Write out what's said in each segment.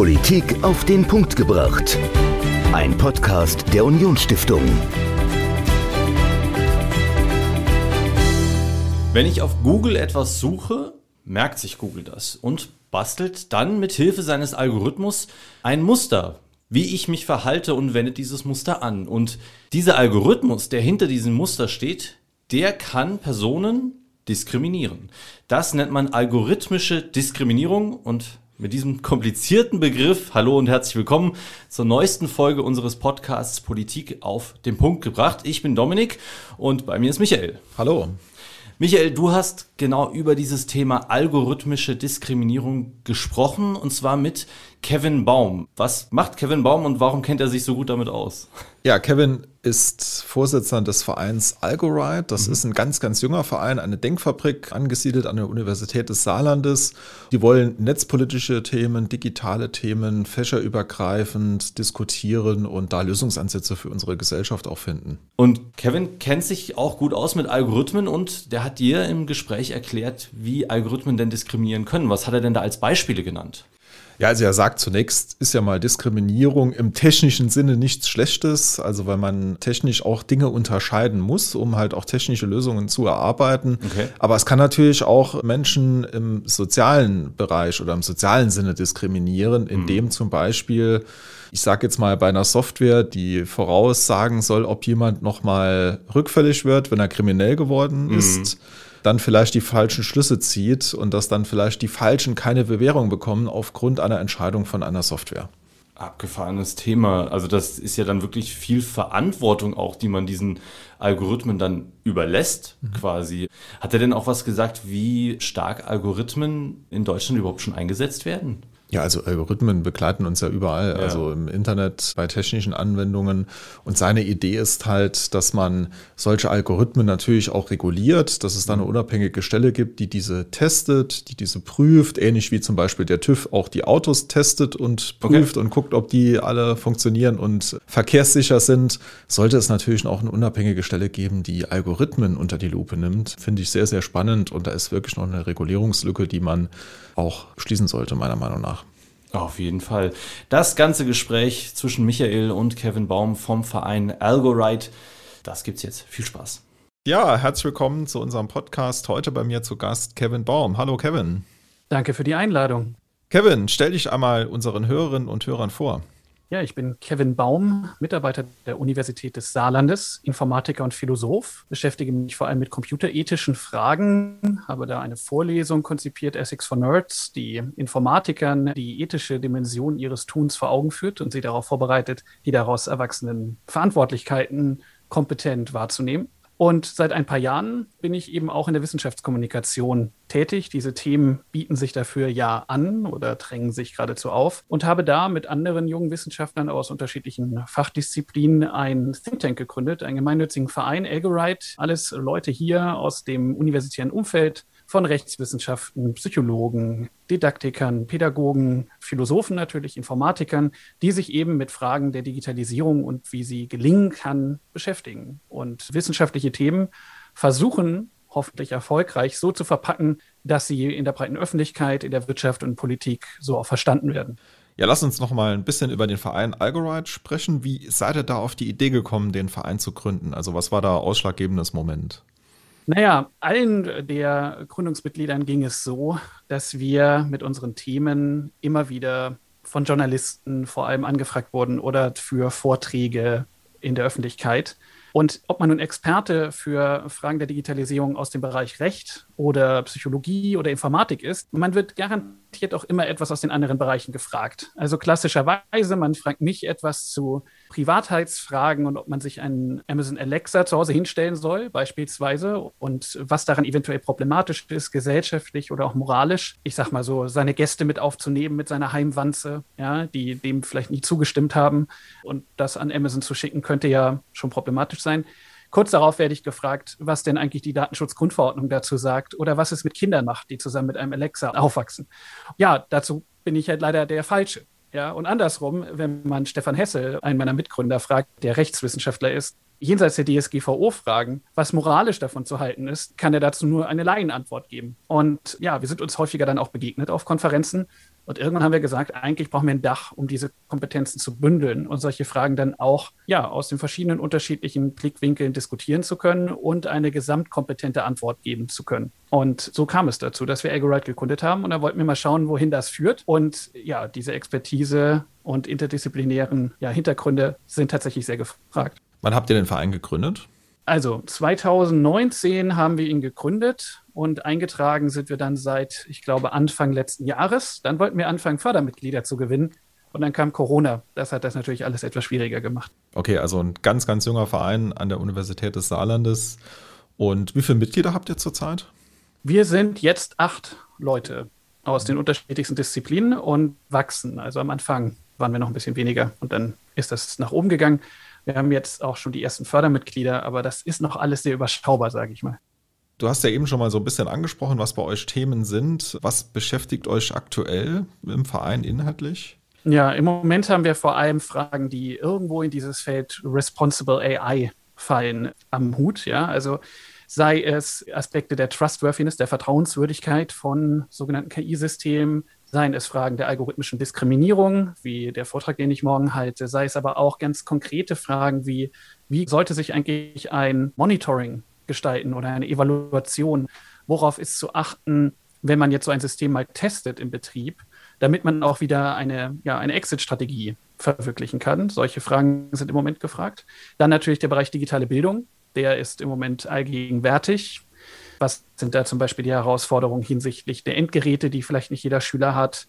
Politik auf den Punkt gebracht. Ein Podcast der Unionsstiftung. Wenn ich auf Google etwas suche, merkt sich Google das und bastelt dann mit Hilfe seines Algorithmus ein Muster, wie ich mich verhalte und wendet dieses Muster an. Und dieser Algorithmus, der hinter diesem Muster steht, der kann Personen diskriminieren. Das nennt man algorithmische Diskriminierung und mit diesem komplizierten Begriff, hallo und herzlich willkommen zur neuesten Folge unseres Podcasts Politik auf den Punkt gebracht. Ich bin Dominik und bei mir ist Michael. Hallo. Michael, du hast genau über dieses Thema algorithmische Diskriminierung gesprochen und zwar mit Kevin Baum. Was macht Kevin Baum und warum kennt er sich so gut damit aus? Ja, Kevin ist Vorsitzender des Vereins Algorite. Das mhm. ist ein ganz, ganz junger Verein, eine Denkfabrik, angesiedelt an der Universität des Saarlandes. Die wollen netzpolitische Themen, digitale Themen, fächerübergreifend diskutieren und da Lösungsansätze für unsere Gesellschaft auch finden. Und Kevin kennt sich auch gut aus mit Algorithmen und der hat dir im Gespräch erklärt, wie Algorithmen denn diskriminieren können. Was hat er denn da als Beispiele genannt? Ja, also er sagt zunächst, ist ja mal Diskriminierung im technischen Sinne nichts Schlechtes, also weil man technisch auch Dinge unterscheiden muss, um halt auch technische Lösungen zu erarbeiten. Okay. Aber es kann natürlich auch Menschen im sozialen Bereich oder im sozialen Sinne diskriminieren, indem mhm. zum Beispiel ich sage jetzt mal bei einer Software, die voraussagen soll, ob jemand nochmal rückfällig wird, wenn er kriminell geworden mhm. Dann vielleicht die falschen Schlüsse zieht und dass dann vielleicht die Falschen keine Bewährung bekommen aufgrund einer Entscheidung von einer Software. Abgefahrenes Thema. Also das ist ja dann wirklich viel Verantwortung auch, die man diesen Algorithmen dann überlässt, mhm. quasi. Hat er denn auch was gesagt, wie stark Algorithmen in Deutschland überhaupt schon eingesetzt werden? Ja, also Algorithmen begleiten uns ja überall, ja. also im Internet, bei technischen Anwendungen. Und seine Idee ist halt, dass man solche Algorithmen natürlich auch reguliert, dass es da eine mhm. unabhängige Stelle gibt, die diese testet, die diese prüft, ähnlich wie zum Beispiel der TÜV auch die Autos testet und prüft okay. und guckt, ob die alle funktionieren und verkehrssicher sind. Sollte es natürlich auch eine unabhängige Stelle geben, die Algorithmen unter die Lupe nimmt. Finde ich sehr, sehr spannend und da ist wirklich noch eine Regulierungslücke, die man auch schließen sollte, meiner Meinung nach. Auf jeden Fall. Das ganze Gespräch zwischen Michael und Kevin Baum vom Verein Algorite, das gibt's jetzt. Viel Spaß. Ja, herzlich willkommen zu unserem Podcast. Heute bei mir zu Gast Kevin Baum. Hallo Kevin. Danke für die Einladung. Kevin, stell dich einmal unseren Hörerinnen und Hörern vor. Ja, ich bin Kevin Baum, Mitarbeiter der Universität des Saarlandes, Informatiker und Philosoph, beschäftige mich vor allem mit computerethischen Fragen, habe da eine Vorlesung konzipiert, Ethics for Nerds, die Informatikern die ethische Dimension ihres Tuns vor Augen führt und sie darauf vorbereitet, die daraus erwachsenen Verantwortlichkeiten kompetent wahrzunehmen. Und seit ein paar Jahren bin ich eben auch in der Wissenschaftskommunikation tätig. Diese Themen bieten sich dafür ja an oder drängen sich geradezu auf und habe da mit anderen jungen Wissenschaftlern aus unterschiedlichen Fachdisziplinen ein Think Tank gegründet, einen gemeinnützigen Verein, Algorite. Alles Leute hier aus dem universitären Umfeld, von Rechtswissenschaften, Psychologen, Didaktikern, Pädagogen, Philosophen natürlich, Informatikern, die sich eben mit Fragen der Digitalisierung und wie sie gelingen kann, beschäftigen und wissenschaftliche Themen versuchen, hoffentlich erfolgreich so zu verpacken, dass sie in der breiten Öffentlichkeit, in der Wirtschaft und Politik so auch verstanden werden. Ja, lass uns noch mal ein bisschen über den Verein Algorite sprechen. Wie seid ihr da auf die Idee gekommen, den Verein zu gründen? Also was war da ausschlaggebendes Moment? Naja, allen der Gründungsmitgliedern ging es so, dass wir mit unseren Themen immer wieder von Journalisten vor allem angefragt wurden oder für Vorträge in der Öffentlichkeit. Und ob man nun Experte für Fragen der Digitalisierung aus dem Bereich Recht oder Psychologie oder Informatik ist, man wird garantiert auch immer etwas aus den anderen Bereichen gefragt. Also klassischerweise, man fragt mich etwas zu Privatheitsfragen und ob man sich einen Amazon Alexa zu Hause hinstellen soll, beispielsweise, und was daran eventuell problematisch ist, gesellschaftlich oder auch moralisch. Ich sag mal so, seine Gäste mit aufzunehmen mit seiner Heimwanze, ja, die dem vielleicht nicht zugestimmt haben und das an Amazon zu schicken, könnte ja schon problematisch sein. Kurz darauf werde ich gefragt, was denn eigentlich die Datenschutzgrundverordnung dazu sagt oder was es mit Kindern macht, die zusammen mit einem Alexa aufwachsen. Ja, dazu bin ich halt leider der Falsche. Ja, und andersrum, wenn man Stefan Hessel, einen meiner Mitgründer, fragt, der Rechtswissenschaftler ist, jenseits der DSGVO-Fragen, was moralisch davon zu halten ist, kann er dazu nur eine Laienantwort geben. Und ja, wir sind uns häufiger dann auch begegnet auf Konferenzen. Und irgendwann haben wir gesagt, eigentlich brauchen wir ein Dach, um diese Kompetenzen zu bündeln und solche Fragen dann auch ja, aus den verschiedenen unterschiedlichen Blickwinkeln diskutieren zu können und eine gesamtkompetente Antwort geben zu können. Und so kam es dazu, dass wir Agorite gegründet haben. Und da wollten wir mal schauen, wohin das führt. Und ja, diese Expertise und interdisziplinären ja, Hintergründe sind tatsächlich sehr gefragt. Wann habt ihr den Verein gegründet? Also 2019 haben wir ihn gegründet und eingetragen sind wir dann seit, ich glaube, Anfang letzten Jahres. Dann wollten wir anfangen, Fördermitglieder zu gewinnen. Und dann kam Corona. Das hat das natürlich alles etwas schwieriger gemacht. Okay, also ein ganz, ganz junger Verein an der Universität des Saarlandes. Und wie viele Mitglieder habt ihr zurzeit? Wir sind jetzt acht Leute aus den unterschiedlichsten Disziplinen und wachsen. Also am Anfang waren wir noch ein bisschen weniger und dann ist das nach oben gegangen. Wir haben jetzt auch schon die ersten Fördermitglieder, aber das ist noch alles sehr überschaubar, sage ich mal. Du hast ja eben schon mal so ein bisschen angesprochen, was bei euch Themen sind. Was beschäftigt euch aktuell im Verein inhaltlich? Ja, im Moment haben wir vor allem Fragen, die irgendwo in dieses Feld Responsible AI fallen am Hut. Ja, also sei es Aspekte der Trustworthiness, der Vertrauenswürdigkeit von sogenannten KI-Systemen, seien es Fragen der algorithmischen Diskriminierung, wie der Vortrag, den ich morgen halte, sei es aber auch ganz konkrete Fragen wie, wie sollte sich eigentlich ein Monitoring gestalten oder eine Evaluation? Worauf ist zu achten, wenn man jetzt so ein System mal testet im Betrieb, damit man auch wieder eine, ja, eine Exit-Strategie verwirklichen kann? Solche Fragen sind im Moment gefragt. Dann natürlich der Bereich digitale Bildung der ist im Moment allgegenwärtig. Was sind da zum Beispiel die Herausforderungen hinsichtlich der Endgeräte, die vielleicht nicht jeder Schüler hat?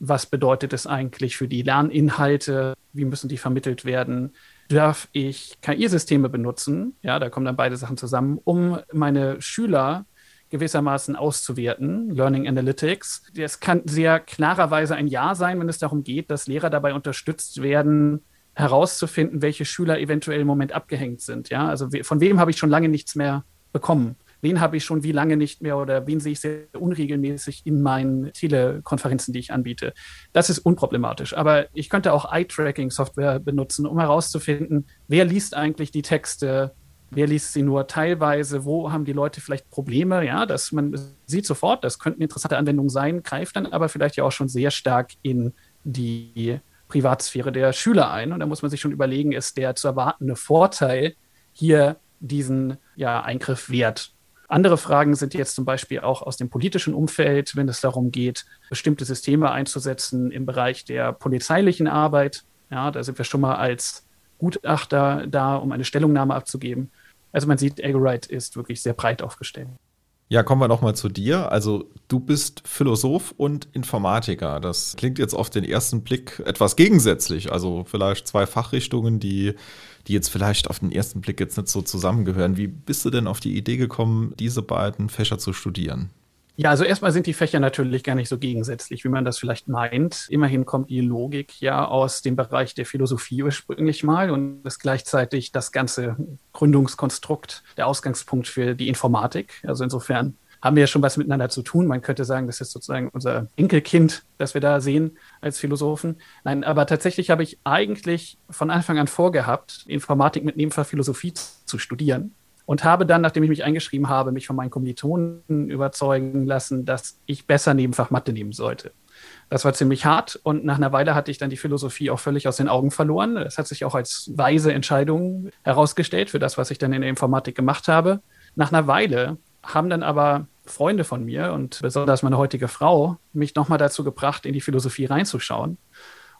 Was bedeutet es eigentlich für die Lerninhalte? Wie müssen die vermittelt werden? Darf ich KI-Systeme benutzen? Ja, da kommen dann beide Sachen zusammen, um meine Schüler gewissermaßen auszuwerten, Learning Analytics. Das kann sehr klarerweise ein Ja sein, wenn es darum geht, dass Lehrer dabei unterstützt werden, herauszufinden, welche Schüler eventuell im Moment abgehängt sind. Ja, also von wem habe ich schon lange nichts mehr bekommen? Wen habe ich schon wie lange nicht mehr oder wen sehe ich sehr unregelmäßig in meinen Telekonferenzen, die ich anbiete? Das ist unproblematisch. Aber ich könnte auch Eye-Tracking-Software benutzen, um herauszufinden, wer liest eigentlich die Texte, wer liest sie nur teilweise, wo haben die Leute vielleicht Probleme, ja, dass man sieht sofort, das könnten interessante Anwendungen sein, greift dann aber vielleicht ja auch schon sehr stark in die Privatsphäre der Schüler ein. Und da muss man sich schon überlegen, ist der zu erwartende Vorteil hier diesen ja, Eingriff wert? Andere Fragen sind jetzt zum Beispiel auch aus dem politischen Umfeld, wenn es darum geht, bestimmte Systeme einzusetzen im Bereich der polizeilichen Arbeit. Ja, da sind wir schon mal als Gutachter da, um eine Stellungnahme abzugeben. Also man sieht, Agorite ist wirklich sehr breit aufgestellt. Ja, kommen wir nochmal zu dir. Also du bist Philosoph und Informatiker. Das klingt jetzt auf den ersten Blick etwas gegensätzlich. Also vielleicht zwei Fachrichtungen, die, die jetzt vielleicht auf den ersten Blick jetzt nicht so zusammengehören. Wie bist du denn auf die Idee gekommen, diese beiden Fächer zu studieren? Ja, also erstmal sind die Fächer natürlich gar nicht so gegensätzlich, wie man das vielleicht meint. Immerhin kommt die Logik ja aus dem Bereich der Philosophie ursprünglich mal und ist gleichzeitig das ganze Gründungskonstrukt, der Ausgangspunkt für die Informatik. Also insofern haben wir ja schon was miteinander zu tun. Man könnte sagen, das ist sozusagen unser Enkelkind, das wir da sehen als Philosophen. Nein, aber tatsächlich habe ich eigentlich von Anfang an vorgehabt, Informatik mit Nebenfach Philosophie zu studieren und habe dann, nachdem ich mich eingeschrieben habe, mich von meinen Kommilitonen überzeugen lassen, dass ich besser Nebenfach Mathe nehmen sollte. Das war ziemlich hart und nach einer Weile hatte ich dann die Philosophie auch völlig aus den Augen verloren. Das hat sich auch als weise Entscheidung herausgestellt für das, was ich dann in der Informatik gemacht habe. Nach einer Weile haben dann aber Freunde von mir und besonders meine heutige Frau mich nochmal dazu gebracht, in die Philosophie reinzuschauen.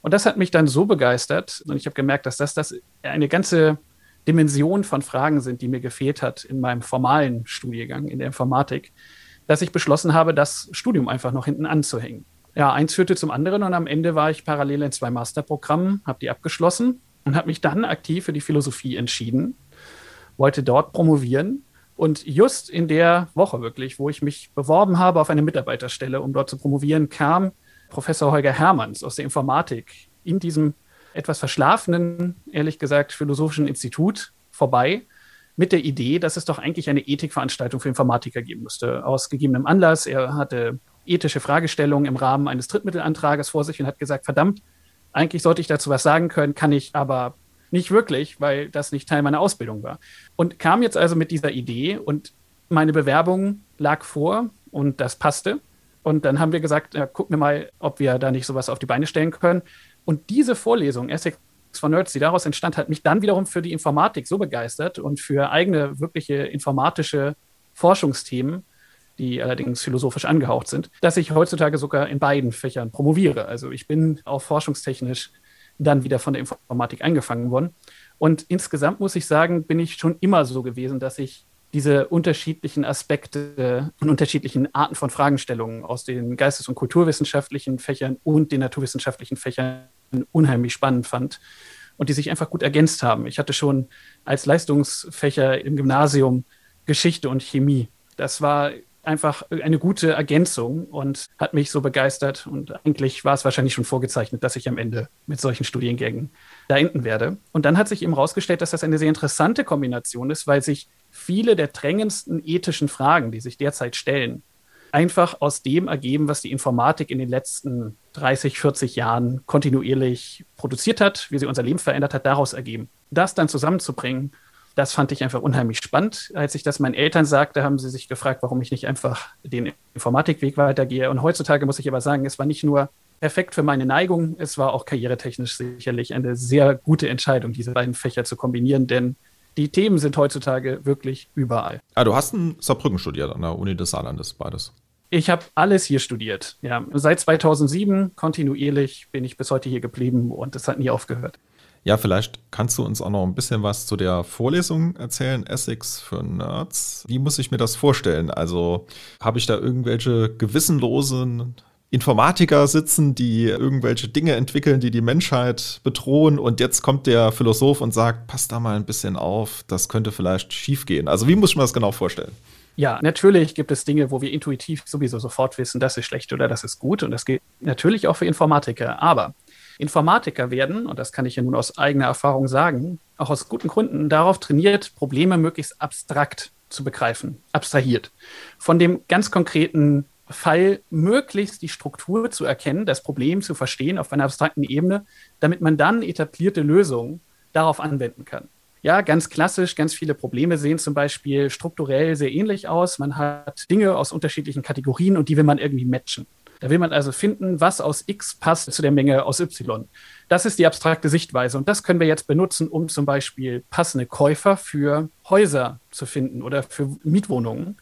Und das hat mich dann so begeistert und ich habe gemerkt, dass das, das eine ganze Dimension von Fragen sind, die mir gefehlt hat in meinem formalen Studiengang in der Informatik, dass ich beschlossen habe, das Studium einfach noch hinten anzuhängen. Ja, eins führte zum anderen und am Ende war ich parallel in zwei Masterprogrammen, habe die abgeschlossen und habe mich dann aktiv für die Philosophie entschieden, wollte dort promovieren und just in der Woche wirklich, wo ich mich beworben habe auf eine Mitarbeiterstelle, um dort zu promovieren, kam Professor Holger Hermanns aus der Informatik in diesem etwas verschlafenen, ehrlich gesagt, philosophischen Institut vorbei mit der Idee, dass es doch eigentlich eine Ethikveranstaltung für Informatiker geben müsste. Aus gegebenem Anlass. Er hatte ethische Fragestellungen im Rahmen eines Drittmittelantrages vor sich und hat gesagt, verdammt, eigentlich sollte ich dazu was sagen können, kann ich aber nicht wirklich, weil das nicht Teil meiner Ausbildung war. Und kam jetzt also mit dieser Idee und meine Bewerbung lag vor und das passte. Und dann haben wir gesagt, ja, gucken wir mal, ob wir da nicht sowas auf die Beine stellen können. Und diese Vorlesung, Essex for Nerds, die daraus entstand, hat mich dann wiederum für die Informatik so begeistert und für eigene wirkliche informatische Forschungsthemen, die allerdings philosophisch angehaucht sind, dass ich heutzutage sogar in beiden Fächern promoviere. Also ich bin auch forschungstechnisch dann wieder von der Informatik eingefangen worden. Und insgesamt muss ich sagen, bin ich schon immer so gewesen, dass ich diese unterschiedlichen Aspekte und unterschiedlichen Arten von Fragestellungen aus den geistes- und kulturwissenschaftlichen Fächern und den naturwissenschaftlichen Fächern unheimlich spannend fand und die sich einfach gut ergänzt haben. Ich hatte schon als Leistungsfächer im Gymnasium Geschichte und Chemie. Das war einfach eine gute Ergänzung und hat mich so begeistert. Und eigentlich war es wahrscheinlich schon vorgezeichnet, dass ich am Ende mit solchen Studiengängen da enden werde. Und dann hat sich eben herausgestellt, dass das eine sehr interessante Kombination ist, weil sich viele der drängendsten ethischen Fragen, die sich derzeit stellen, einfach aus dem ergeben, was die Informatik in den letzten 30, 40 Jahren kontinuierlich produziert hat, wie sie unser Leben verändert hat, daraus ergeben. Das dann zusammenzubringen, das fand ich einfach unheimlich spannend. Als ich das meinen Eltern sagte, haben sie sich gefragt, warum ich nicht einfach den Informatikweg weitergehe. Und heutzutage muss ich aber sagen, es war nicht nur perfekt für meine Neigung, es war auch karrieretechnisch sicherlich eine sehr gute Entscheidung, diese beiden Fächer zu kombinieren, denn die Themen sind heutzutage wirklich überall. Ah, du hast in Saarbrücken studiert an der Uni des Saarlandes, beides. Ich habe alles hier studiert. Ja, seit 2007 kontinuierlich bin ich bis heute hier geblieben und es hat nie aufgehört. Ja, vielleicht kannst du uns auch noch ein bisschen was zu der Vorlesung erzählen, Essex für Nerds. Wie muss ich mir das vorstellen? Also habe ich da irgendwelche gewissenlosen Informatiker sitzen, die irgendwelche Dinge entwickeln, die die Menschheit bedrohen und jetzt kommt der Philosoph und sagt, passt da mal ein bisschen auf, das könnte vielleicht schiefgehen. Also wie muss mir das genau vorstellen? Ja, natürlich gibt es Dinge, wo wir intuitiv sowieso sofort wissen, das ist schlecht oder das ist gut und das gilt natürlich auch für Informatiker. Aber Informatiker werden, und das kann ich ja nun aus eigener Erfahrung sagen, auch aus guten Gründen darauf trainiert, Probleme möglichst abstrakt zu begreifen, abstrahiert. Von dem ganz konkreten Fall möglichst die Struktur zu erkennen, das Problem zu verstehen auf einer abstrakten Ebene, damit man dann etablierte Lösungen darauf anwenden kann. Ja, ganz klassisch, ganz viele Probleme sehen zum Beispiel strukturell sehr ähnlich aus. Man hat Dinge aus unterschiedlichen Kategorien und die will man irgendwie matchen. Da will man also finden, was aus X passt zu der Menge aus Y. Das ist die abstrakte Sichtweise und das können wir jetzt benutzen, um zum Beispiel passende Käufer für Häuser zu finden oder für Mietwohnungen,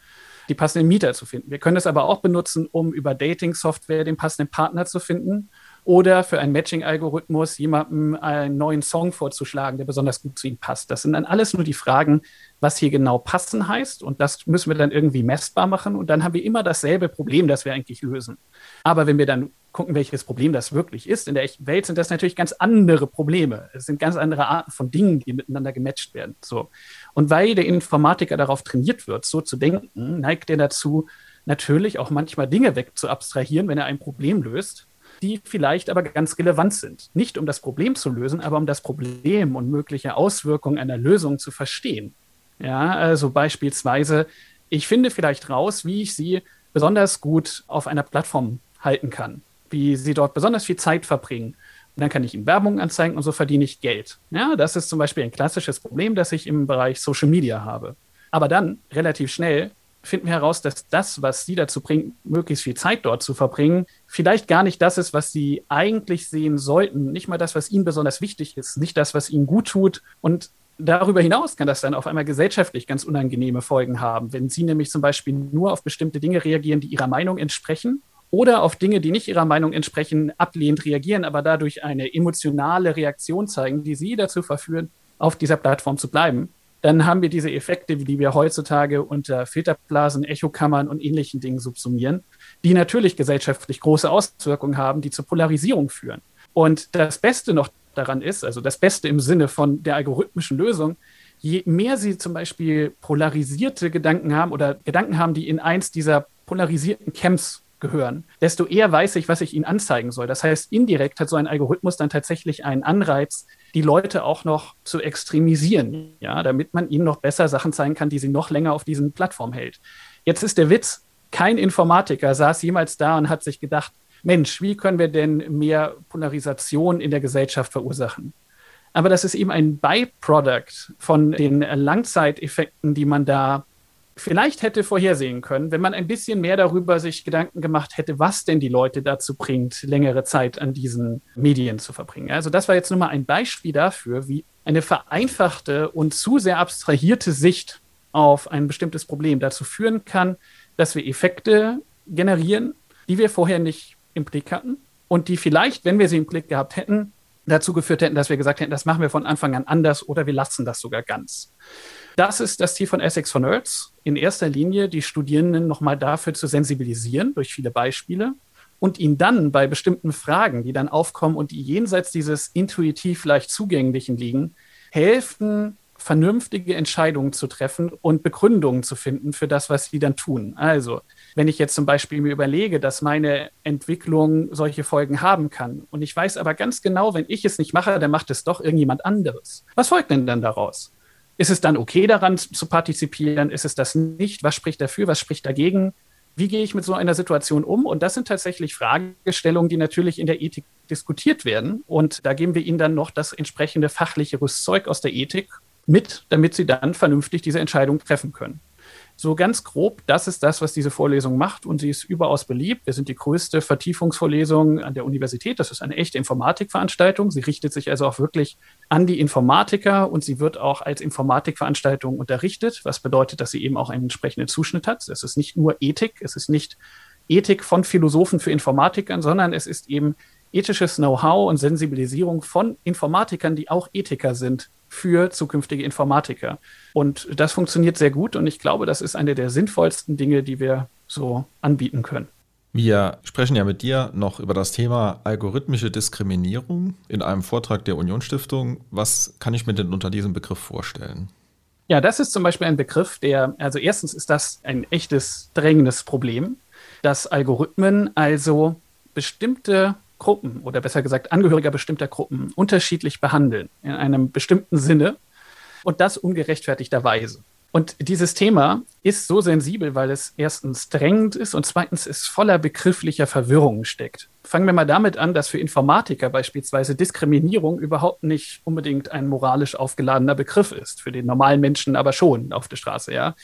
die passenden Mieter zu finden. Wir können es aber auch benutzen, um über Dating-Software den passenden Partner zu finden oder für einen Matching-Algorithmus jemandem einen neuen Song vorzuschlagen, der besonders gut zu ihm passt. Das sind dann alles nur die Fragen, was hier genau passen heißt. Und das müssen wir dann irgendwie messbar machen. Und dann haben wir immer dasselbe Problem, das wir eigentlich lösen. Aber wenn wir dann gucken, welches Problem das wirklich ist, in der echten Welt sind das natürlich ganz andere Probleme. Es sind ganz andere Arten von Dingen, die miteinander gematcht werden. So. Und weil der Informatiker darauf trainiert wird, so zu denken, neigt er dazu, natürlich auch manchmal Dinge wegzuabstrahieren, wenn er ein Problem löst die vielleicht aber ganz relevant sind. Nicht um das Problem zu lösen, aber um das Problem und mögliche Auswirkungen einer Lösung zu verstehen. Ja, also beispielsweise, ich finde vielleicht raus, wie ich sie besonders gut auf einer Plattform halten kann, wie sie dort besonders viel Zeit verbringen. Und dann kann ich ihnen Werbung anzeigen und so verdiene ich Geld. Ja, das ist zum Beispiel ein klassisches Problem, das ich im Bereich Social Media habe. Aber dann relativ schnell finden wir heraus, dass das, was sie dazu bringt, möglichst viel Zeit dort zu verbringen, vielleicht gar nicht das ist, was sie eigentlich sehen sollten. Nicht mal das, was ihnen besonders wichtig ist, nicht das, was ihnen gut tut. Und darüber hinaus kann das dann auf einmal gesellschaftlich ganz unangenehme Folgen haben, wenn sie nämlich zum Beispiel nur auf bestimmte Dinge reagieren, die ihrer Meinung entsprechen oder auf Dinge, die nicht ihrer Meinung entsprechen, ablehnend reagieren, aber dadurch eine emotionale Reaktion zeigen, die sie dazu verführen, auf dieser Plattform zu bleiben dann haben wir diese Effekte, die wir heutzutage unter Filterblasen, Echokammern und ähnlichen Dingen subsumieren, die natürlich gesellschaftlich große Auswirkungen haben, die zur Polarisierung führen. Und das Beste noch daran ist, also das Beste im Sinne von der algorithmischen Lösung, je mehr Sie zum Beispiel polarisierte Gedanken haben oder Gedanken haben, die in eins dieser polarisierten Camps gehören, desto eher weiß ich, was ich ihnen anzeigen soll. Das heißt, indirekt hat so ein Algorithmus dann tatsächlich einen Anreiz, die Leute auch noch zu extremisieren, ja, damit man ihnen noch besser Sachen zeigen kann, die sie noch länger auf diesen Plattformen hält. Jetzt ist der Witz, kein Informatiker saß jemals da und hat sich gedacht, Mensch, wie können wir denn mehr Polarisation in der Gesellschaft verursachen? aber das ist eben ein Byproduct von den Langzeiteffekten, die man da vielleicht hätte vorhersehen können, wenn man ein bisschen mehr darüber sich Gedanken gemacht hätte, was denn die Leute dazu bringt, längere Zeit an diesen Medien zu verbringen. Also das war jetzt nur mal ein Beispiel dafür, wie eine vereinfachte und zu sehr abstrahierte Sicht auf ein bestimmtes Problem dazu führen kann, dass wir Effekte generieren, die wir vorher nicht im Blick hatten und die vielleicht, wenn wir sie im Blick gehabt hätten, dazu geführt hätten, dass wir gesagt hätten, das machen wir von Anfang an anders oder wir lassen das sogar ganz. Das ist das Ziel von Essex for Nerds. In erster Linie die Studierenden nochmal dafür zu sensibilisieren durch viele Beispiele und ihnen dann bei bestimmten Fragen, die dann aufkommen und die jenseits dieses intuitiv leicht zugänglichen liegen, helfen, vernünftige Entscheidungen zu treffen und Begründungen zu finden für das, was sie dann tun. Also, wenn ich jetzt zum Beispiel mir überlege, dass meine Entwicklung solche Folgen haben kann und ich weiß aber ganz genau, wenn ich es nicht mache, dann macht es doch irgendjemand anderes. Was folgt denn dann daraus? Ist es dann okay, daran zu partizipieren? Ist es das nicht? Was spricht dafür? Was spricht dagegen? Wie gehe ich mit so einer Situation um? Und das sind tatsächlich Fragestellungen, die natürlich in der Ethik diskutiert werden. Und da geben wir Ihnen dann noch das entsprechende fachliche Rüstzeug aus der Ethik mit, damit Sie dann vernünftig diese Entscheidung treffen können. So ganz grob, das ist das, was diese Vorlesung macht und sie ist überaus beliebt. Wir sind die größte Vertiefungsvorlesung an der Universität. Das ist eine echte Informatikveranstaltung. Sie richtet sich also auch wirklich an die Informatiker und sie wird auch als Informatikveranstaltung unterrichtet, was bedeutet, dass sie eben auch einen entsprechenden Zuschnitt hat. Es ist nicht nur Ethik, es ist nicht Ethik von Philosophen für Informatikern, sondern es ist eben ethisches Know-how und Sensibilisierung von Informatikern, die auch Ethiker sind, für zukünftige Informatiker. Und das funktioniert sehr gut und ich glaube, das ist eine der sinnvollsten Dinge, die wir so anbieten können. Wir sprechen ja mit dir noch über das Thema algorithmische Diskriminierung in einem Vortrag der Unionsstiftung. Was kann ich mir denn unter diesem Begriff vorstellen? Ja, das ist zum Beispiel ein Begriff, der, also erstens ist das ein echtes drängendes Problem, dass Algorithmen also bestimmte Gruppen oder besser gesagt Angehöriger bestimmter Gruppen unterschiedlich behandeln in einem bestimmten Sinne und das ungerechtfertigterweise. Und dieses Thema ist so sensibel, weil es erstens drängend ist und zweitens es voller begrifflicher Verwirrungen steckt. Fangen wir mal damit an, dass für Informatiker beispielsweise Diskriminierung überhaupt nicht unbedingt ein moralisch aufgeladener Begriff ist, für den normalen Menschen aber schon auf der Straße, ja.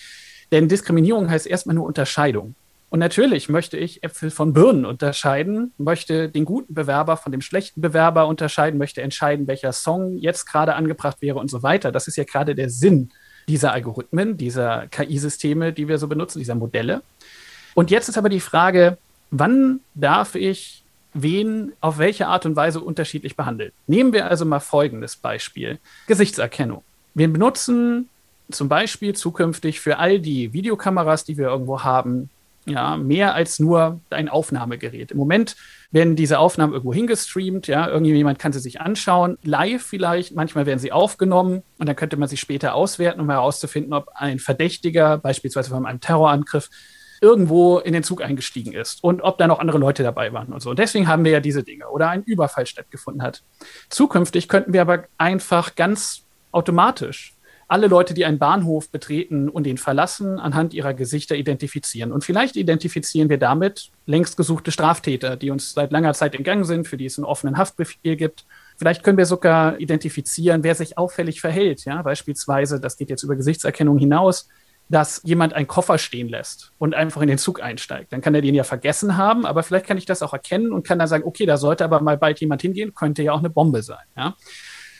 Denn Diskriminierung heißt erstmal nur Unterscheidung. Und natürlich möchte ich Äpfel von Birnen unterscheiden, möchte den guten Bewerber von dem schlechten Bewerber unterscheiden, möchte entscheiden, welcher Song jetzt gerade angebracht wäre und so weiter. Das ist ja gerade der Sinn dieser Algorithmen, dieser KI-Systeme, die wir so benutzen, dieser Modelle. Und jetzt ist aber die Frage, wann darf ich wen auf welche Art und Weise unterschiedlich behandeln? Nehmen wir also mal folgendes Beispiel. Gesichtserkennung. Wir benutzen zum Beispiel zukünftig für all die Videokameras, die wir irgendwo haben, ja, mehr als nur ein Aufnahmegerät. Im Moment werden diese Aufnahmen irgendwo hingestreamt, ja, irgendjemand kann sie sich anschauen, live vielleicht, manchmal werden sie aufgenommen und dann könnte man sie später auswerten, um herauszufinden, ob ein Verdächtiger, beispielsweise von einem Terrorangriff, irgendwo in den Zug eingestiegen ist und ob da noch andere Leute dabei waren und so. Und deswegen haben wir ja diese Dinge oder ein Überfall stattgefunden hat. Zukünftig könnten wir aber einfach ganz automatisch alle Leute, die einen Bahnhof betreten und ihn verlassen, anhand ihrer Gesichter identifizieren. Und vielleicht identifizieren wir damit längst gesuchte Straftäter, die uns seit langer Zeit entgangen sind, für die es einen offenen Haftbefehl gibt. Vielleicht können wir sogar identifizieren, wer sich auffällig verhält. Ja, beispielsweise, das geht jetzt über Gesichtserkennung hinaus, dass jemand einen Koffer stehen lässt und einfach in den Zug einsteigt. Dann kann er den ja vergessen haben, aber vielleicht kann ich das auch erkennen und kann dann sagen, okay, da sollte aber mal bald jemand hingehen, könnte ja auch eine Bombe sein. Ja?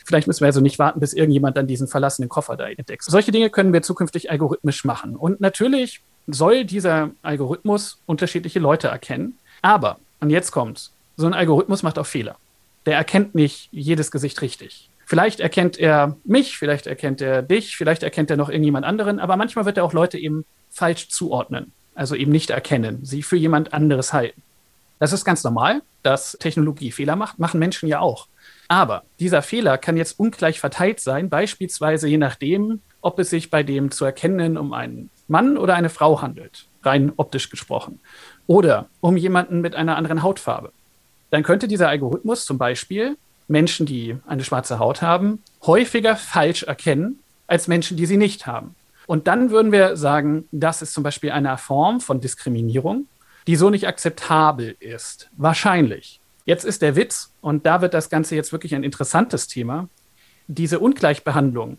Vielleicht müssen wir also nicht warten, bis irgendjemand dann diesen verlassenen Koffer da entdeckt. Solche Dinge können wir zukünftig algorithmisch machen. Und natürlich soll dieser Algorithmus unterschiedliche Leute erkennen. Aber, und jetzt kommt's, so ein Algorithmus macht auch Fehler. Der erkennt nicht jedes Gesicht richtig. Vielleicht erkennt er mich, vielleicht erkennt er dich, vielleicht erkennt er noch irgendjemand anderen, aber manchmal wird er auch Leute eben falsch zuordnen, also eben nicht erkennen, sie für jemand anderes halten. Das ist ganz normal, dass Technologie Fehler macht, machen Menschen ja auch. Aber dieser Fehler kann jetzt ungleich verteilt sein, beispielsweise je nachdem, ob es sich bei dem zu erkennen um einen Mann oder eine Frau handelt, rein optisch gesprochen, oder um jemanden mit einer anderen Hautfarbe. Dann könnte dieser Algorithmus zum Beispiel Menschen, die eine schwarze Haut haben, häufiger falsch erkennen als Menschen, die sie nicht haben. Und dann würden wir sagen, das ist zum Beispiel eine Form von Diskriminierung, die so nicht akzeptabel ist. Wahrscheinlich. Jetzt ist der Witz, und da wird das Ganze jetzt wirklich ein interessantes Thema. diese Ungleichbehandlung,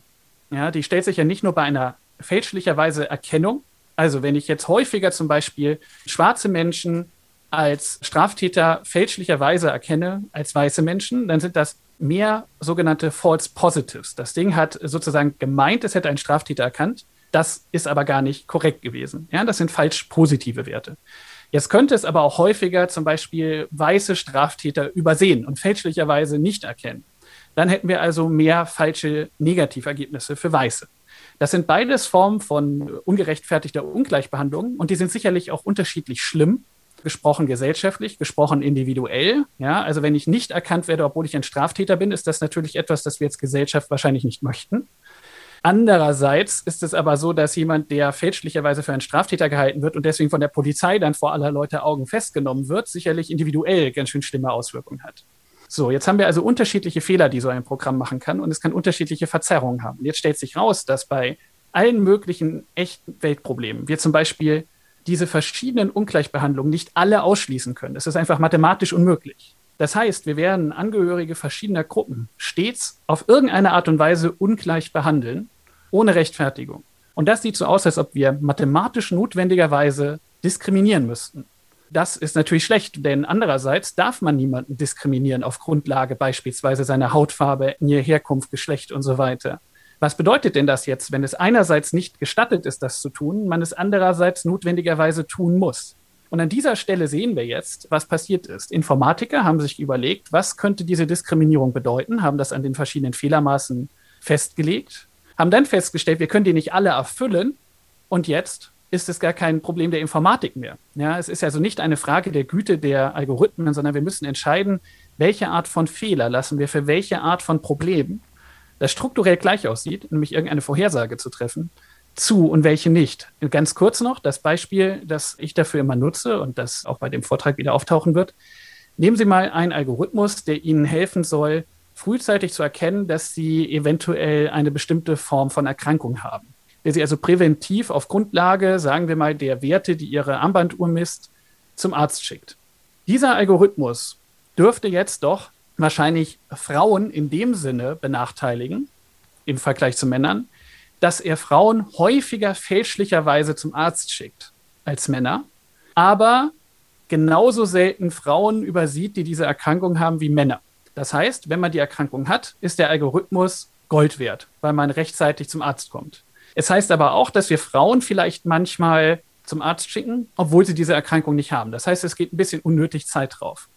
ja, die stellt sich ja nicht nur bei einer fälschlicherweise Erkennung, also wenn ich jetzt häufiger zum Beispiel schwarze Menschen als Straftäter fälschlicherweise erkenne als weiße Menschen, dann sind das mehr sogenannte False Positives. Das Ding hat sozusagen gemeint, es hätte ein Straftäter erkannt. Das ist aber gar nicht korrekt gewesen. Ja, das sind falsch positive Werte. Jetzt könnte es aber auch häufiger zum Beispiel weiße Straftäter übersehen und fälschlicherweise nicht erkennen. Dann hätten wir also mehr falsche Negativergebnisse für Weiße. Das sind beides Formen von ungerechtfertigter Ungleichbehandlung und die sind sicherlich auch unterschiedlich schlimm gesprochen gesellschaftlich, gesprochen individuell. Ja, also wenn ich nicht erkannt werde, obwohl ich ein Straftäter bin, ist das natürlich etwas, das wir als Gesellschaft wahrscheinlich nicht möchten. Andererseits ist es aber so, dass jemand, der fälschlicherweise für einen Straftäter gehalten wird und deswegen von der Polizei dann vor aller Leute Augen festgenommen wird, sicherlich individuell ganz schön schlimme Auswirkungen hat. So, jetzt haben wir also unterschiedliche Fehler, die so ein Programm machen kann und es kann unterschiedliche Verzerrungen haben. Jetzt stellt sich raus, dass bei allen möglichen echten Weltproblemen wir zum Beispiel diese verschiedenen Ungleichbehandlungen nicht alle ausschließen können. Das ist einfach mathematisch unmöglich. Das heißt, wir werden Angehörige verschiedener Gruppen stets auf irgendeine Art und Weise ungleich behandeln, ohne Rechtfertigung. Und das sieht so aus, als ob wir mathematisch notwendigerweise diskriminieren müssten. Das ist natürlich schlecht, denn andererseits darf man niemanden diskriminieren auf Grundlage beispielsweise seiner Hautfarbe, Herkunft, Geschlecht und so weiter. Was bedeutet denn das jetzt, wenn es einerseits nicht gestattet ist, das zu tun, man es andererseits notwendigerweise tun muss? Und an dieser Stelle sehen wir jetzt, was passiert ist. Informatiker haben sich überlegt, was könnte diese Diskriminierung bedeuten, haben das an den verschiedenen Fehlermaßen festgelegt, haben dann festgestellt, wir können die nicht alle erfüllen. Und jetzt ist es gar kein Problem der Informatik mehr. Ja, es ist also nicht eine Frage der Güte der Algorithmen, sondern wir müssen entscheiden, welche Art von Fehler lassen wir für welche Art von Problem das strukturell gleich aussieht, nämlich irgendeine Vorhersage zu treffen, zu und welche nicht. Ganz kurz noch, das Beispiel, das ich dafür immer nutze und das auch bei dem Vortrag wieder auftauchen wird. Nehmen Sie mal einen Algorithmus, der Ihnen helfen soll, frühzeitig zu erkennen, dass Sie eventuell eine bestimmte Form von Erkrankung haben. Der Sie also präventiv auf Grundlage, sagen wir mal, der Werte, die Ihre Armbanduhr misst, zum Arzt schickt. Dieser Algorithmus dürfte jetzt doch wahrscheinlich Frauen in dem Sinne benachteiligen, im Vergleich zu Männern, dass er Frauen häufiger fälschlicherweise zum Arzt schickt als Männer, aber genauso selten Frauen übersieht, die diese Erkrankung haben, wie Männer. Das heißt, wenn man die Erkrankung hat, ist der Algorithmus Gold wert, weil man rechtzeitig zum Arzt kommt. Es heißt aber auch, dass wir Frauen vielleicht manchmal zum Arzt schicken, obwohl sie diese Erkrankung nicht haben. Das heißt, es geht ein bisschen unnötig Zeit drauf.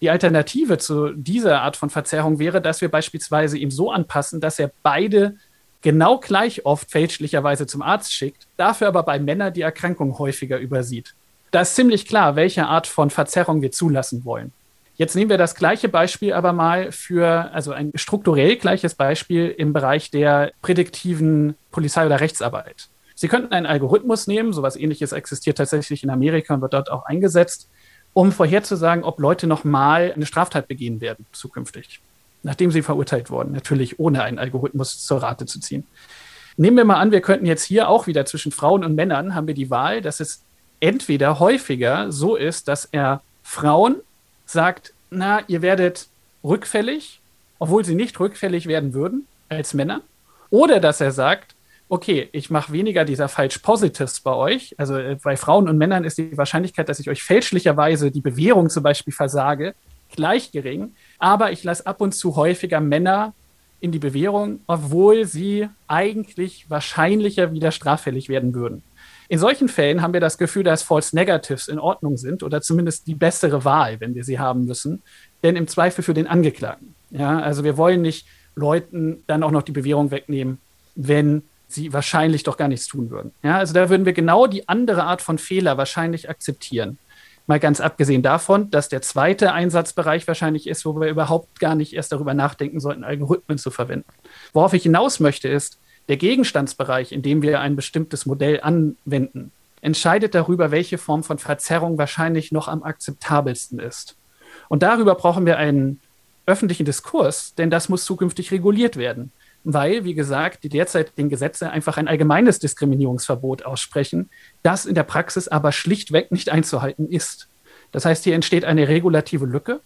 Die Alternative zu dieser Art von Verzerrung wäre, dass wir beispielsweise ihm so anpassen, dass er beide genau gleich oft fälschlicherweise zum Arzt schickt, dafür aber bei Männern die Erkrankung häufiger übersieht. Da ist ziemlich klar, welche Art von Verzerrung wir zulassen wollen. Jetzt nehmen wir das gleiche Beispiel aber mal für, also ein strukturell gleiches Beispiel im Bereich der prädiktiven Polizei- oder Rechtsarbeit. Sie könnten einen Algorithmus nehmen, sowas ähnliches existiert tatsächlich in Amerika und wird dort auch eingesetzt, um vorherzusagen, ob Leute nochmal eine Straftat begehen werden zukünftig, nachdem sie verurteilt wurden, natürlich ohne einen Algorithmus zur Rate zu ziehen. Nehmen wir mal an, wir könnten jetzt hier auch wieder zwischen Frauen und Männern haben wir die Wahl, dass es entweder häufiger so ist, dass er Frauen sagt, na, ihr werdet rückfällig, obwohl sie nicht rückfällig werden würden als Männer, oder dass er sagt, okay, ich mache weniger dieser Falsch Positives bei euch. Also äh, bei Frauen und Männern ist die Wahrscheinlichkeit, dass ich euch fälschlicherweise die Bewährung zum Beispiel versage, gleich gering. Aber ich lasse ab und zu häufiger Männer in die Bewährung, obwohl sie eigentlich wahrscheinlicher wieder straffällig werden würden. In solchen Fällen haben wir das Gefühl, dass False Negatives in Ordnung sind oder zumindest die bessere Wahl, wenn wir sie haben müssen, denn im Zweifel für den Angeklagten. Ja, also wir wollen nicht Leuten dann auch noch die Bewährung wegnehmen, wenn sie wahrscheinlich doch gar nichts tun würden. Ja, also da würden wir genau die andere Art von Fehler wahrscheinlich akzeptieren. Mal ganz abgesehen davon, dass der zweite Einsatzbereich wahrscheinlich ist, wo wir überhaupt gar nicht erst darüber nachdenken sollten, Algorithmen zu verwenden. Worauf ich hinaus möchte, ist, der Gegenstandsbereich, in dem wir ein bestimmtes Modell anwenden, entscheidet darüber, welche Form von Verzerrung wahrscheinlich noch am akzeptabelsten ist. Und darüber brauchen wir einen öffentlichen Diskurs, denn das muss zukünftig reguliert werden weil, wie gesagt, die derzeitigen Gesetze einfach ein allgemeines Diskriminierungsverbot aussprechen, das in der Praxis aber schlichtweg nicht einzuhalten ist. Das heißt, hier entsteht eine regulative Lücke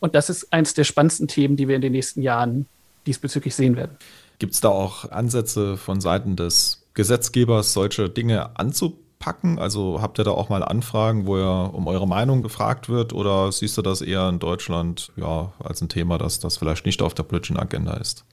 und das ist eines der spannendsten Themen, die wir in den nächsten Jahren diesbezüglich sehen werden. Gibt es da auch Ansätze von Seiten des Gesetzgebers, solche Dinge anzupacken? Also habt ihr da auch mal Anfragen, wo ihr um eure Meinung gefragt wird oder siehst du das eher in Deutschland ja, als ein Thema, dass das vielleicht nicht auf der politischen Agenda ist?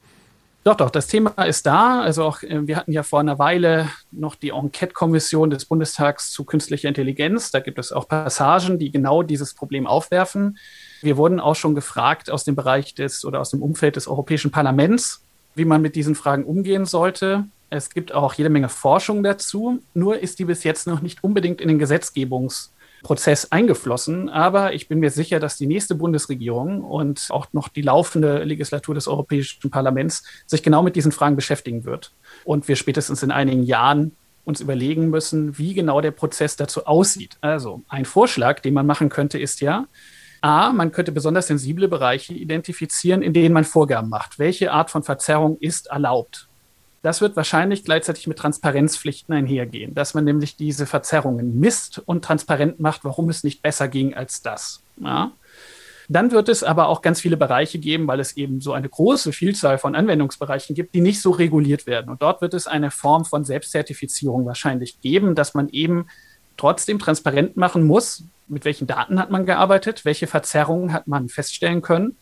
Doch, doch, das Thema ist da. Also auch, äh, wir hatten ja vor einer Weile noch die Enquete-Kommission des Bundestags zu künstlicher Intelligenz. Da gibt es auch Passagen, die genau dieses Problem aufwerfen. Wir wurden auch schon gefragt aus dem Bereich des oder aus dem Umfeld des Europäischen Parlaments, wie man mit diesen Fragen umgehen sollte. Es gibt auch jede Menge Forschung dazu. Nur ist die bis jetzt noch nicht unbedingt in den Gesetzgebungs- Prozess eingeflossen. Aber ich bin mir sicher, dass die nächste Bundesregierung und auch noch die laufende Legislatur des Europäischen Parlaments sich genau mit diesen Fragen beschäftigen wird. Und wir spätestens in einigen Jahren uns überlegen müssen, wie genau der Prozess dazu aussieht. Also ein Vorschlag, den man machen könnte, ist ja, A, man könnte besonders sensible Bereiche identifizieren, in denen man Vorgaben macht. Welche Art von Verzerrung ist erlaubt? Das wird wahrscheinlich gleichzeitig mit Transparenzpflichten einhergehen, dass man nämlich diese Verzerrungen misst und transparent macht, warum es nicht besser ging als das. Ja? Dann wird es aber auch ganz viele Bereiche geben, weil es eben so eine große Vielzahl von Anwendungsbereichen gibt, die nicht so reguliert werden. Und dort wird es eine Form von Selbstzertifizierung wahrscheinlich geben, dass man eben trotzdem transparent machen muss, mit welchen Daten hat man gearbeitet, welche Verzerrungen hat man feststellen können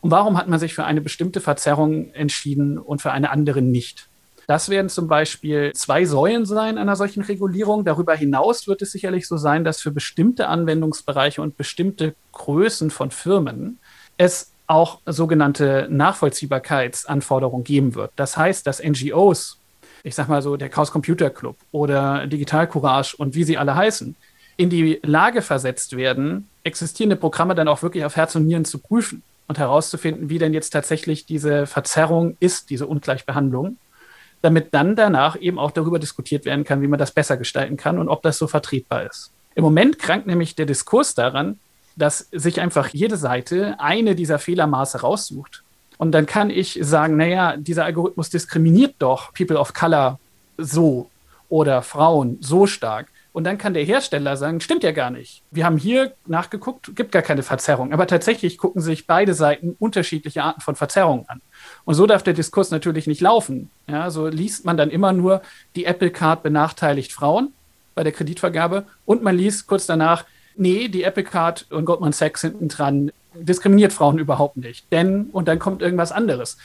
und warum hat man sich für eine bestimmte Verzerrung entschieden und für eine andere nicht. Das werden zum Beispiel zwei Säulen sein einer solchen Regulierung. Darüber hinaus wird es sicherlich so sein, dass für bestimmte Anwendungsbereiche und bestimmte Größen von Firmen es auch sogenannte Nachvollziehbarkeitsanforderungen geben wird. Das heißt, dass NGOs, ich sag mal so der Chaos Computer Club oder Digital Courage und wie sie alle heißen, in die Lage versetzt werden, existierende Programme dann auch wirklich auf Herz und Nieren zu prüfen und herauszufinden, wie denn jetzt tatsächlich diese Verzerrung ist, diese Ungleichbehandlung damit dann danach eben auch darüber diskutiert werden kann, wie man das besser gestalten kann und ob das so vertretbar ist. Im Moment krankt nämlich der Diskurs daran, dass sich einfach jede Seite eine dieser Fehlermaße raussucht. Und dann kann ich sagen, naja, dieser Algorithmus diskriminiert doch People of Color so oder Frauen so stark. Und dann kann der Hersteller sagen, stimmt ja gar nicht. Wir haben hier nachgeguckt, gibt gar keine Verzerrung. Aber tatsächlich gucken sich beide Seiten unterschiedliche Arten von Verzerrungen an. Und so darf der Diskurs natürlich nicht laufen. Ja, so liest man dann immer nur, die Apple Card benachteiligt Frauen bei der Kreditvergabe und man liest kurz danach, nee, die Apple Card und Goldman Sachs hinten dran diskriminiert Frauen überhaupt nicht. Denn, und dann kommt irgendwas anderes.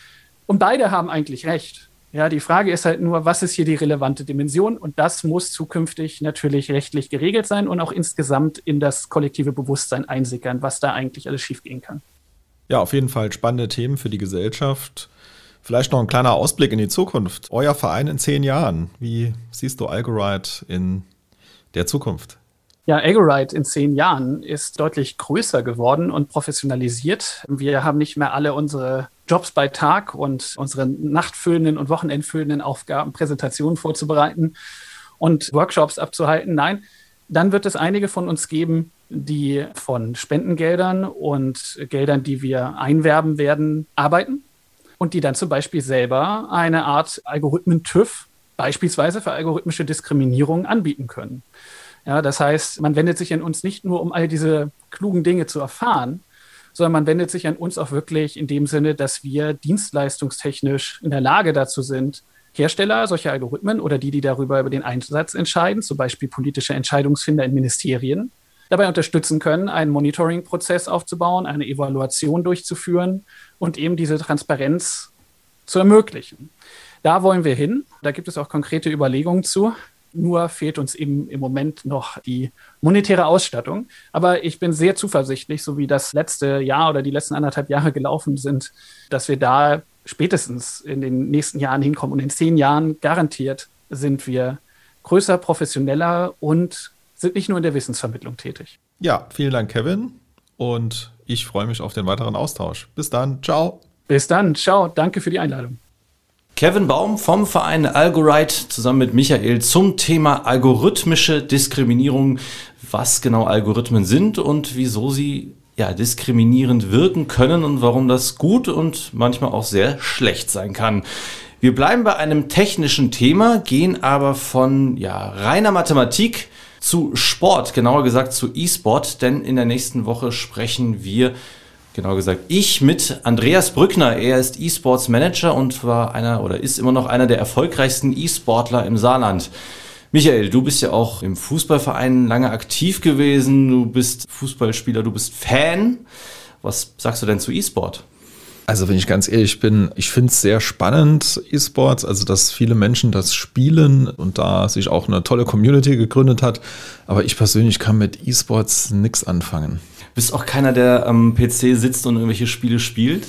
Und beide haben eigentlich recht. Ja, die Frage ist halt nur, was ist hier die relevante Dimension? Und das muss zukünftig natürlich rechtlich geregelt sein und auch insgesamt in das kollektive Bewusstsein einsickern, was da eigentlich alles schiefgehen kann. Ja, auf jeden Fall spannende Themen für die Gesellschaft. Vielleicht noch ein kleiner Ausblick in die Zukunft. Euer Verein in zehn Jahren. Wie siehst du Algorite in der Zukunft? Ja, Agorite in zehn Jahren ist deutlich größer geworden und professionalisiert. Wir haben nicht mehr alle unsere Jobs bei Tag und unsere nachtfüllenden und wochenendfüllenden Aufgaben, Präsentationen vorzubereiten und Workshops abzuhalten. Nein, dann wird es einige von uns geben, die von Spendengeldern und Geldern, die wir einwerben werden, arbeiten und die dann zum Beispiel selber eine Art Algorithmen-TÜV beispielsweise für algorithmische Diskriminierung anbieten können. Ja, das heißt, man wendet sich an uns nicht nur, um all diese klugen Dinge zu erfahren, sondern man wendet sich an uns auch wirklich in dem Sinne, dass wir dienstleistungstechnisch in der Lage dazu sind, Hersteller solcher Algorithmen oder die, die darüber über den Einsatz entscheiden, zum Beispiel politische Entscheidungsfinder in Ministerien, dabei unterstützen können, einen Monitoring-Prozess aufzubauen, eine Evaluation durchzuführen und eben diese Transparenz zu ermöglichen. Da wollen wir hin. Da gibt es auch konkrete Überlegungen zu. Nur fehlt uns eben im Moment noch die monetäre Ausstattung. Aber ich bin sehr zuversichtlich, so wie das letzte Jahr oder die letzten anderthalb Jahre gelaufen sind, dass wir da spätestens in den nächsten Jahren hinkommen. Und in zehn Jahren garantiert sind wir größer, professioneller und sind nicht nur in der Wissensvermittlung tätig. Ja, vielen Dank, Kevin. Und ich freue mich auf den weiteren Austausch. Bis dann. Ciao. Bis dann. Ciao. Danke für die Einladung. Kevin Baum vom Verein Algorite zusammen mit Michael zum Thema algorithmische Diskriminierung, was genau Algorithmen sind und wieso sie ja diskriminierend wirken können und warum das gut und manchmal auch sehr schlecht sein kann. Wir bleiben bei einem technischen Thema, gehen aber von ja, reiner Mathematik zu Sport, genauer gesagt zu E-Sport, denn in der nächsten Woche sprechen wir Genau gesagt, ich mit Andreas Brückner. Er ist E-Sports Manager und war einer oder ist immer noch einer der erfolgreichsten E-Sportler im Saarland. Michael, du bist ja auch im Fußballverein lange aktiv gewesen. Du bist Fußballspieler, du bist Fan. Was sagst du denn zu E-Sport? Also wenn ich ganz ehrlich bin, ich finde es sehr spannend, E-Sports, also dass viele Menschen das spielen und da sich auch eine tolle Community gegründet hat. Aber ich persönlich kann mit E-Sports nichts anfangen. Bist auch keiner, der am PC sitzt und irgendwelche Spiele spielt?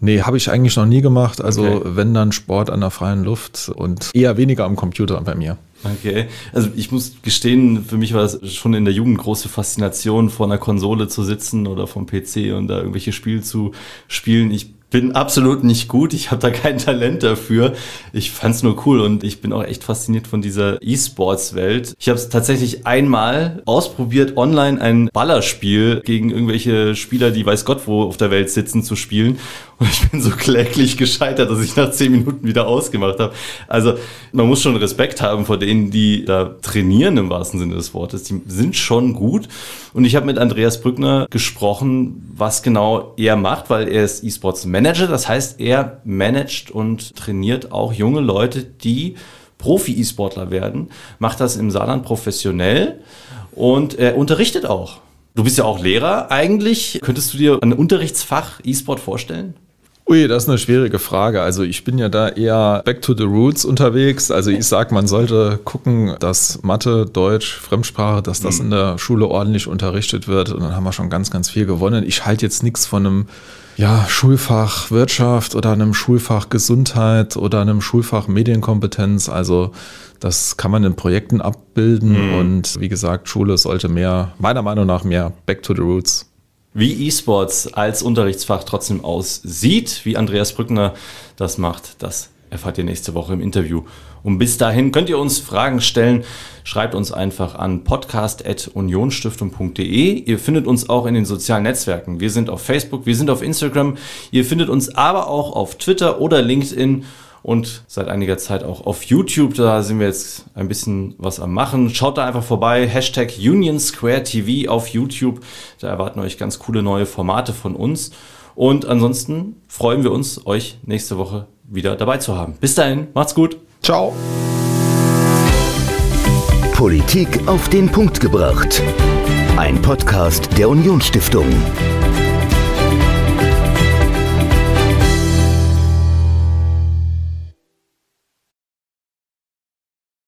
Nee, habe ich eigentlich noch nie gemacht. Also okay. wenn dann Sport an der freien Luft und eher weniger am Computer bei mir. Okay, also ich muss gestehen, für mich war es schon in der Jugend große Faszination, vor einer Konsole zu sitzen oder vom PC und da irgendwelche Spiele zu spielen. Ich bin absolut nicht gut. Ich habe da kein Talent dafür. Ich fand's nur cool und ich bin auch echt fasziniert von dieser E-Sports-Welt. Ich habe es tatsächlich einmal ausprobiert, online ein Ballerspiel gegen irgendwelche Spieler, die weiß Gott wo auf der Welt sitzen, zu spielen. Und ich bin so kläglich gescheitert, dass ich nach zehn Minuten wieder ausgemacht habe. Also man muss schon Respekt haben vor denen, die da trainieren im wahrsten Sinne des Wortes. Die sind schon gut. Und ich habe mit Andreas Brückner gesprochen, was genau er macht, weil er ist E-Sports Manager. Das heißt, er managt und trainiert auch junge Leute, die Profi-E-Sportler werden, macht das im Saarland professionell und er unterrichtet auch. Du bist ja auch Lehrer. Eigentlich könntest du dir ein Unterrichtsfach E-Sport vorstellen? Ui, das ist eine schwierige Frage. Also ich bin ja da eher back to the roots unterwegs. Also ich sag, man sollte gucken, dass Mathe, Deutsch, Fremdsprache, dass das mhm. in der Schule ordentlich unterrichtet wird. Und dann haben wir schon ganz, ganz viel gewonnen. Ich halte jetzt nichts von einem ja, Schulfach Wirtschaft oder einem Schulfach Gesundheit oder einem Schulfach Medienkompetenz. Also das kann man in Projekten abbilden. Mhm. Und wie gesagt, Schule sollte mehr, meiner Meinung nach, mehr back to the roots wie E-Sports als Unterrichtsfach trotzdem aussieht, wie Andreas Brückner das macht, das erfahrt ihr nächste Woche im Interview. Und bis dahin könnt ihr uns Fragen stellen. Schreibt uns einfach an podcast.unionstiftung.de. Ihr findet uns auch in den sozialen Netzwerken. Wir sind auf Facebook, wir sind auf Instagram. Ihr findet uns aber auch auf Twitter oder LinkedIn und seit einiger Zeit auch auf YouTube. Da sind wir jetzt ein bisschen was am Machen. Schaut da einfach vorbei. Hashtag Union Square TV auf YouTube. Da erwarten euch ganz coole neue Formate von uns. Und ansonsten freuen wir uns, euch nächste Woche wieder dabei zu haben. Bis dahin, macht's gut. Ciao. Politik auf den Punkt gebracht. Ein Podcast der Unionsstiftung.